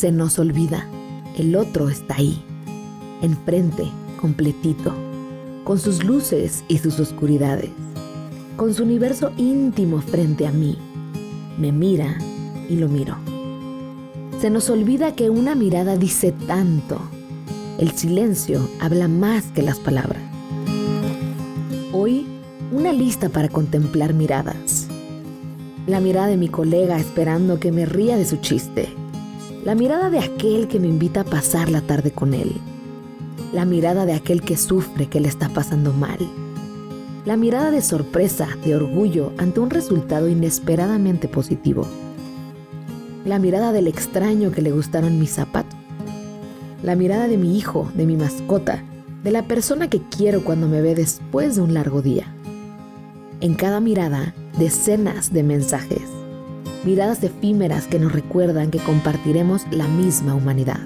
Se nos olvida, el otro está ahí, enfrente, completito, con sus luces y sus oscuridades, con su universo íntimo frente a mí. Me mira y lo miro. Se nos olvida que una mirada dice tanto. El silencio habla más que las palabras. Hoy, una lista para contemplar miradas. La mirada de mi colega esperando que me ría de su chiste. La mirada de aquel que me invita a pasar la tarde con él. La mirada de aquel que sufre que le está pasando mal. La mirada de sorpresa, de orgullo ante un resultado inesperadamente positivo. La mirada del extraño que le gustaron mis zapatos. La mirada de mi hijo, de mi mascota, de la persona que quiero cuando me ve después de un largo día. En cada mirada, decenas de mensajes, miradas efímeras que nos recuerdan que compartiremos la misma humanidad.